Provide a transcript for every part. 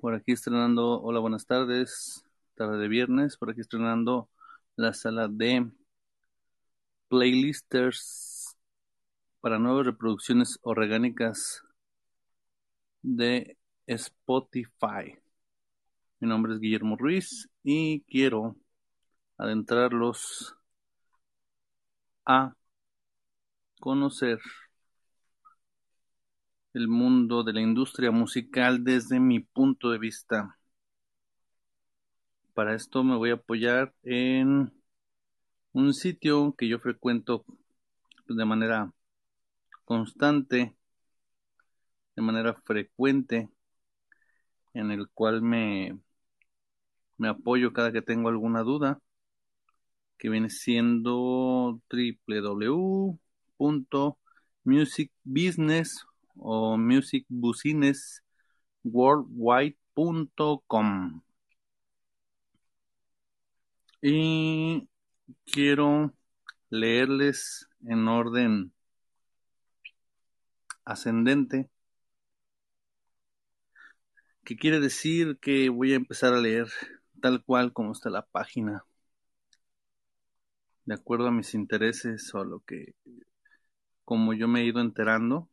Por aquí estrenando, hola, buenas tardes, tarde de viernes, por aquí estrenando la sala de playlisters para nuevas reproducciones orgánicas de Spotify. Mi nombre es Guillermo Ruiz y quiero adentrarlos a conocer el mundo de la industria musical desde mi punto de vista. Para esto me voy a apoyar en un sitio que yo frecuento de manera constante, de manera frecuente, en el cual me, me apoyo cada que tengo alguna duda, que viene siendo www.musicbusiness o musicbusinessworldwide.com. Y quiero leerles en orden ascendente, que quiere decir que voy a empezar a leer tal cual como está la página, de acuerdo a mis intereses o a lo que, como yo me he ido enterando,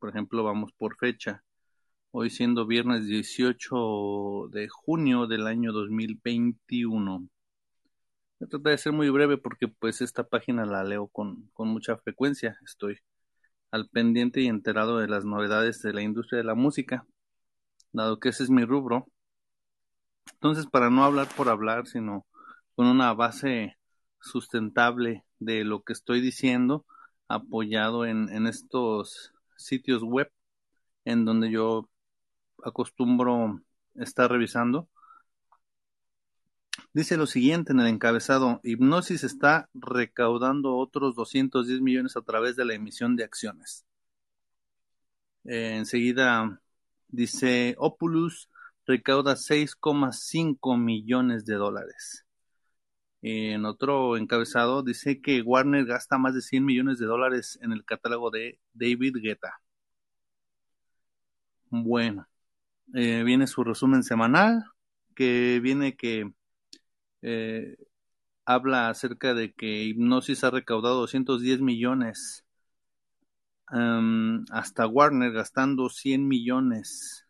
por ejemplo, vamos por fecha. Hoy siendo viernes 18 de junio del año 2021. Voy a tratar de ser muy breve porque pues esta página la leo con, con mucha frecuencia. Estoy al pendiente y enterado de las novedades de la industria de la música, dado que ese es mi rubro. Entonces, para no hablar por hablar, sino con una base sustentable de lo que estoy diciendo, apoyado en, en estos sitios web en donde yo acostumbro estar revisando. Dice lo siguiente en el encabezado, Hipnosis está recaudando otros 210 millones a través de la emisión de acciones. Eh, enseguida dice, Opulus recauda 6,5 millones de dólares. En otro encabezado dice que Warner gasta más de 100 millones de dólares en el catálogo de David Guetta. Bueno, eh, viene su resumen semanal, que viene que eh, habla acerca de que Hipnosis ha recaudado 210 millones, um, hasta Warner gastando 100 millones.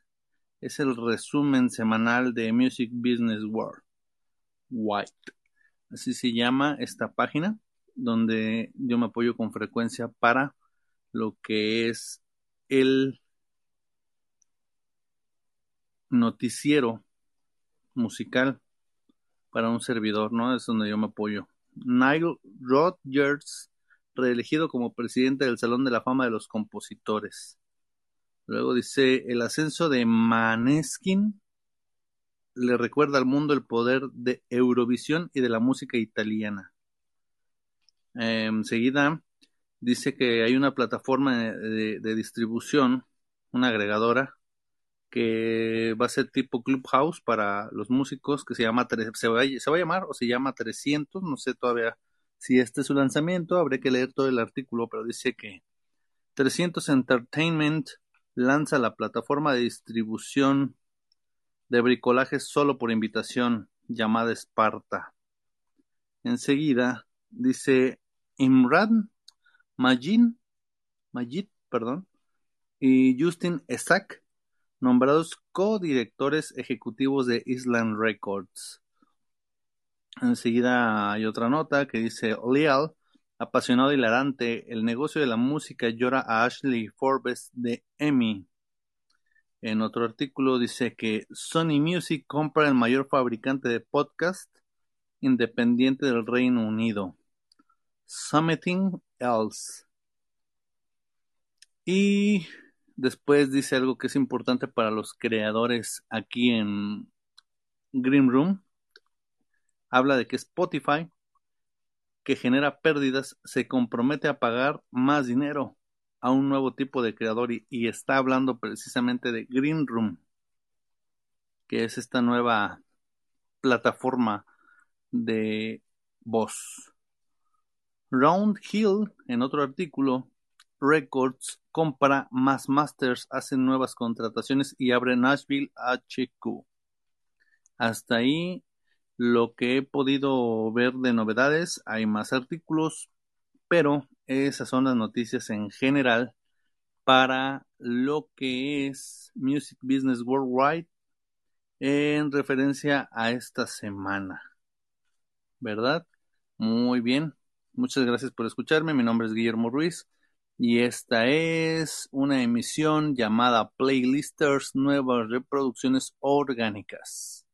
Es el resumen semanal de Music Business World. White. Así se llama esta página, donde yo me apoyo con frecuencia para lo que es el noticiero musical para un servidor, ¿no? Es donde yo me apoyo. Nile Rodgers, reelegido como presidente del Salón de la Fama de los Compositores. Luego dice, el ascenso de Maneskin le recuerda al mundo el poder de Eurovisión y de la música italiana. enseguida dice que hay una plataforma de, distribución, una agregadora, que va a ser tipo Clubhouse para los músicos, que se llama, se va a llamar o se llama 300, no sé todavía si este es su lanzamiento, habré que leer todo el artículo, pero dice que 300 Entertainment lanza la plataforma de distribución de bricolaje solo por invitación, llamada Esparta. Enseguida dice Imran Majid, Majid y Justin Esak, nombrados co-directores ejecutivos de Island Records. Enseguida hay otra nota que dice Leal, apasionado y hilarante, el negocio de la música llora a Ashley Forbes de Emmy. En otro artículo dice que Sony Music compra el mayor fabricante de podcast independiente del Reino Unido, Summiting Else. Y después dice algo que es importante para los creadores aquí en Green Room. Habla de que Spotify, que genera pérdidas, se compromete a pagar más dinero a un nuevo tipo de creador y, está hablando precisamente de Green Room, que es esta nueva plataforma de voz. Round Hill, en otro artículo, Records compra más masters, hace nuevas contrataciones y abre Nashville HQ. Hasta ahí lo que he podido ver de novedades, hay más artículos, pero esas son las noticias en general para lo que es Music Business Worldwide en referencia a esta semana. ¿Verdad? Muy bien. Muchas gracias por escucharme. Mi nombre es Guillermo Ruiz y esta es una emisión llamada Playlisters Nuevas Reproducciones Orgánicas.